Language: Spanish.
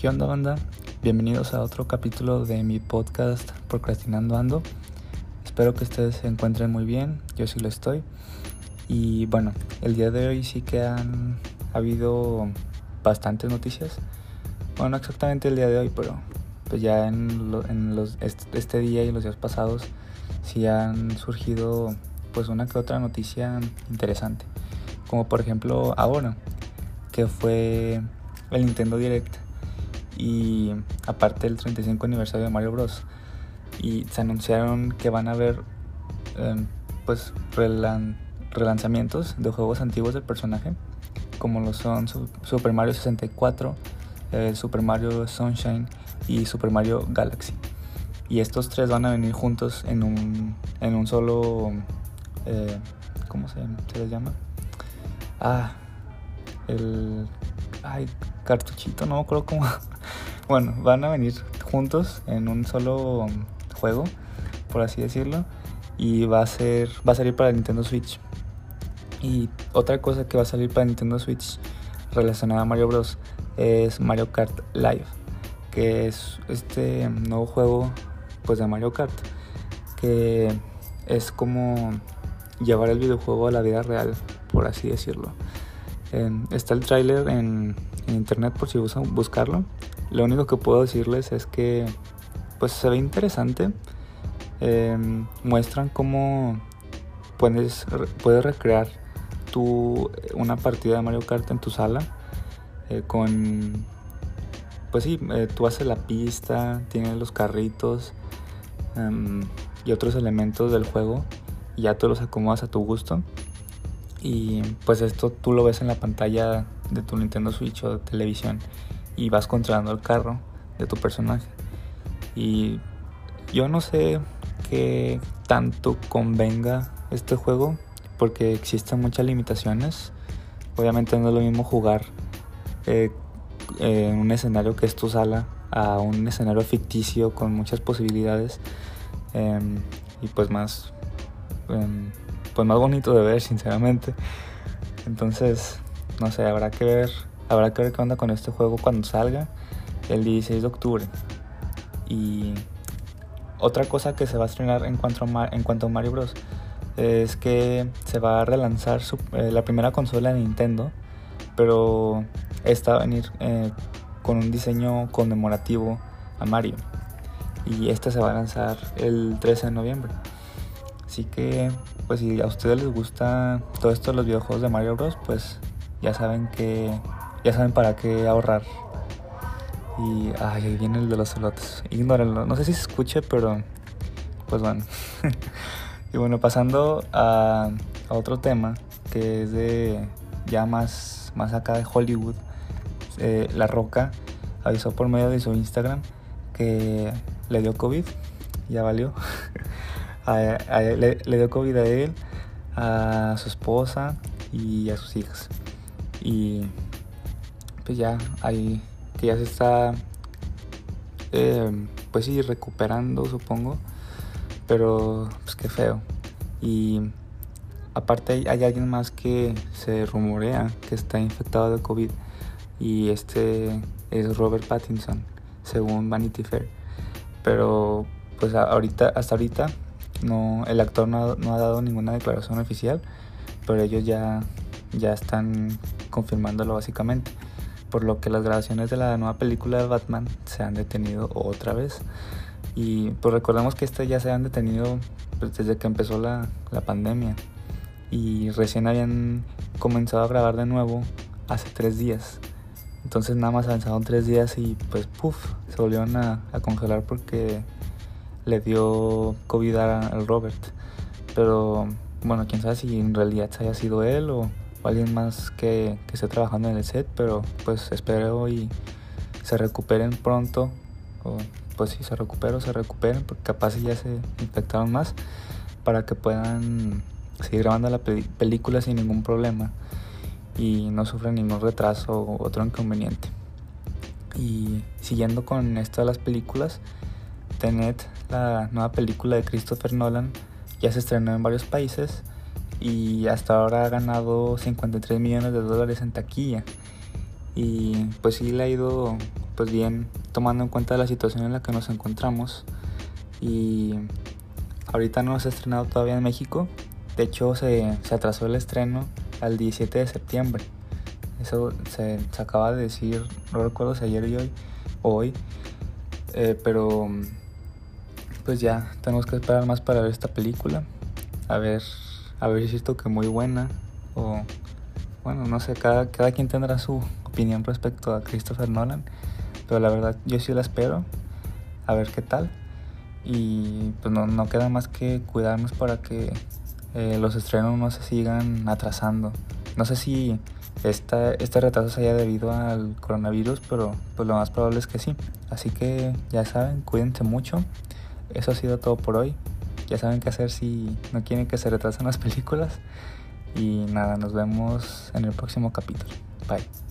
¿Qué onda banda? Bienvenidos a otro capítulo de mi podcast Procrastinando Ando. Espero que ustedes se encuentren muy bien, yo sí lo estoy. Y bueno, el día de hoy sí que han habido bastantes noticias. Bueno, no exactamente el día de hoy, pero pues ya en, los, este día y los días pasados sí han surgido pues una que otra noticia interesante. Como por ejemplo ahora, que fue el Nintendo Direct y aparte el 35 aniversario de Mario Bros. Y se anunciaron que van a haber em, pues relanzamientos de juegos antiguos del personaje, como lo son Super Mario 64, Super Mario Sunshine y Super Mario Galaxy. Y estos tres van a venir juntos en un, en un solo... Eh, ¿Cómo se, se les llama? Ah, el... Ay, cartuchito, no creo cómo... Bueno, van a venir juntos en un solo juego, por así decirlo, y va a ser va a salir para Nintendo Switch. Y otra cosa que va a salir para Nintendo Switch relacionada a Mario Bros es Mario Kart Live, que es este nuevo juego pues de Mario Kart que es como llevar el videojuego a la vida real, por así decirlo. está el tráiler en, internet por si gustan buscarlo lo único que puedo decirles es que pues se ve interesante. Em, muestran cómo puedes, puedes recrear tu, una partida de Mario Kart en tu sala eh, con pues sí, eh, tú haces la pista, tienes los carritos em, y otros elementos del juego y ya tú los acomodas a tu gusto. Y pues esto tú lo ves en la pantalla de tu Nintendo Switch o de televisión y vas controlando el carro de tu personaje. Y yo no sé qué tanto convenga este juego porque existen muchas limitaciones. Obviamente no es lo mismo jugar eh, en un escenario que es tu sala a un escenario ficticio con muchas posibilidades em, y pues más em, pues más bonito de ver sinceramente entonces no sé habrá que ver Habrá que ver qué onda con este juego cuando salga el 16 de octubre. Y otra cosa que se va a estrenar en cuanto a, en cuanto a Mario Bros. es que se va a relanzar eh, la primera consola de Nintendo, pero esta va a venir eh, con un diseño conmemorativo a Mario. Y esta se va a lanzar el 13 de noviembre. Así que, pues si a ustedes les gusta todo esto de los videojuegos de Mario Bros, pues ya saben que ya saben para qué ahorrar. Y ay, ahí viene el de los elotes. Ignórenlo. No sé si se escuche, pero pues bueno. y bueno, pasando a, otro tema que es de ya más, más acá de Hollywood. Eh, la Roca avisó por medio de su Instagram que le dio COVID. Ya valió. le, le dio COVID a él, a su esposa y a sus hijas. Y pues ya ahí que ya se está eh, pues sí recuperando supongo. Pero pues qué feo. Y aparte hay, hay, alguien más que se rumorea que está infectado de COVID y este es Robert Pattinson según Vanity Fair. Pero pues ahorita hasta ahorita no el actor no, no ha dado ninguna declaración oficial pero ellos ya ya están confirmándolo básicamente por lo que las grabaciones de la nueva película de Batman se han detenido otra vez. Y pues recordemos que estas ya se han detenido pues, desde que empezó la, la pandemia. Y recién habían comenzado a grabar de nuevo hace tres días. Entonces nada más avanzaron tres días y pues puff, se volvieron a, a congelar porque le dio COVID al Robert. Pero bueno, quién sabe si en realidad haya sido él o o alguien más que, que esté trabajando en el set, pero pues espero y se recuperen pronto, o pues si se recuperan, se recuperen, porque capaz ya se infectaron más, para que puedan seguir grabando la película sin ningún problema y no sufran ningún retraso o otro inconveniente. Y siguiendo con esto de las películas, Tenet, la nueva película de Christopher Nolan, ya se estrenó en varios países y hasta ahora ha ganado 53 millones de dólares en taquilla. Y pues sí le ha ido pues bien tomando en cuenta la situación en la que nos encontramos y ahorita no se ha estrenado todavía en México, de hecho se, se atrasó el estreno al 17 de septiembre. Eso se, acaba de decir, no recuerdo si ayer y hoy hoy, eh, pero pues ya tenemos que esperar más para ver esta película. A ver, a ver si es cierto que muy buena o bueno, no sé, cada, cada quien tendrá su opinión respecto a Christopher Nolan, pero la verdad yo sí la espero, a ver qué tal. Y pues no, no queda más que cuidarnos para que eh, los estrenos no se sigan atrasando. No sé si esta, este retraso se haya debido al coronavirus, pero pues lo más probable es que sí. Así que ya saben, cuídense mucho. Eso ha sido todo por hoy. Ya saben qué hacer si no quieren que se retrasen las películas. Y nada, nos vemos en el próximo capítulo. Bye.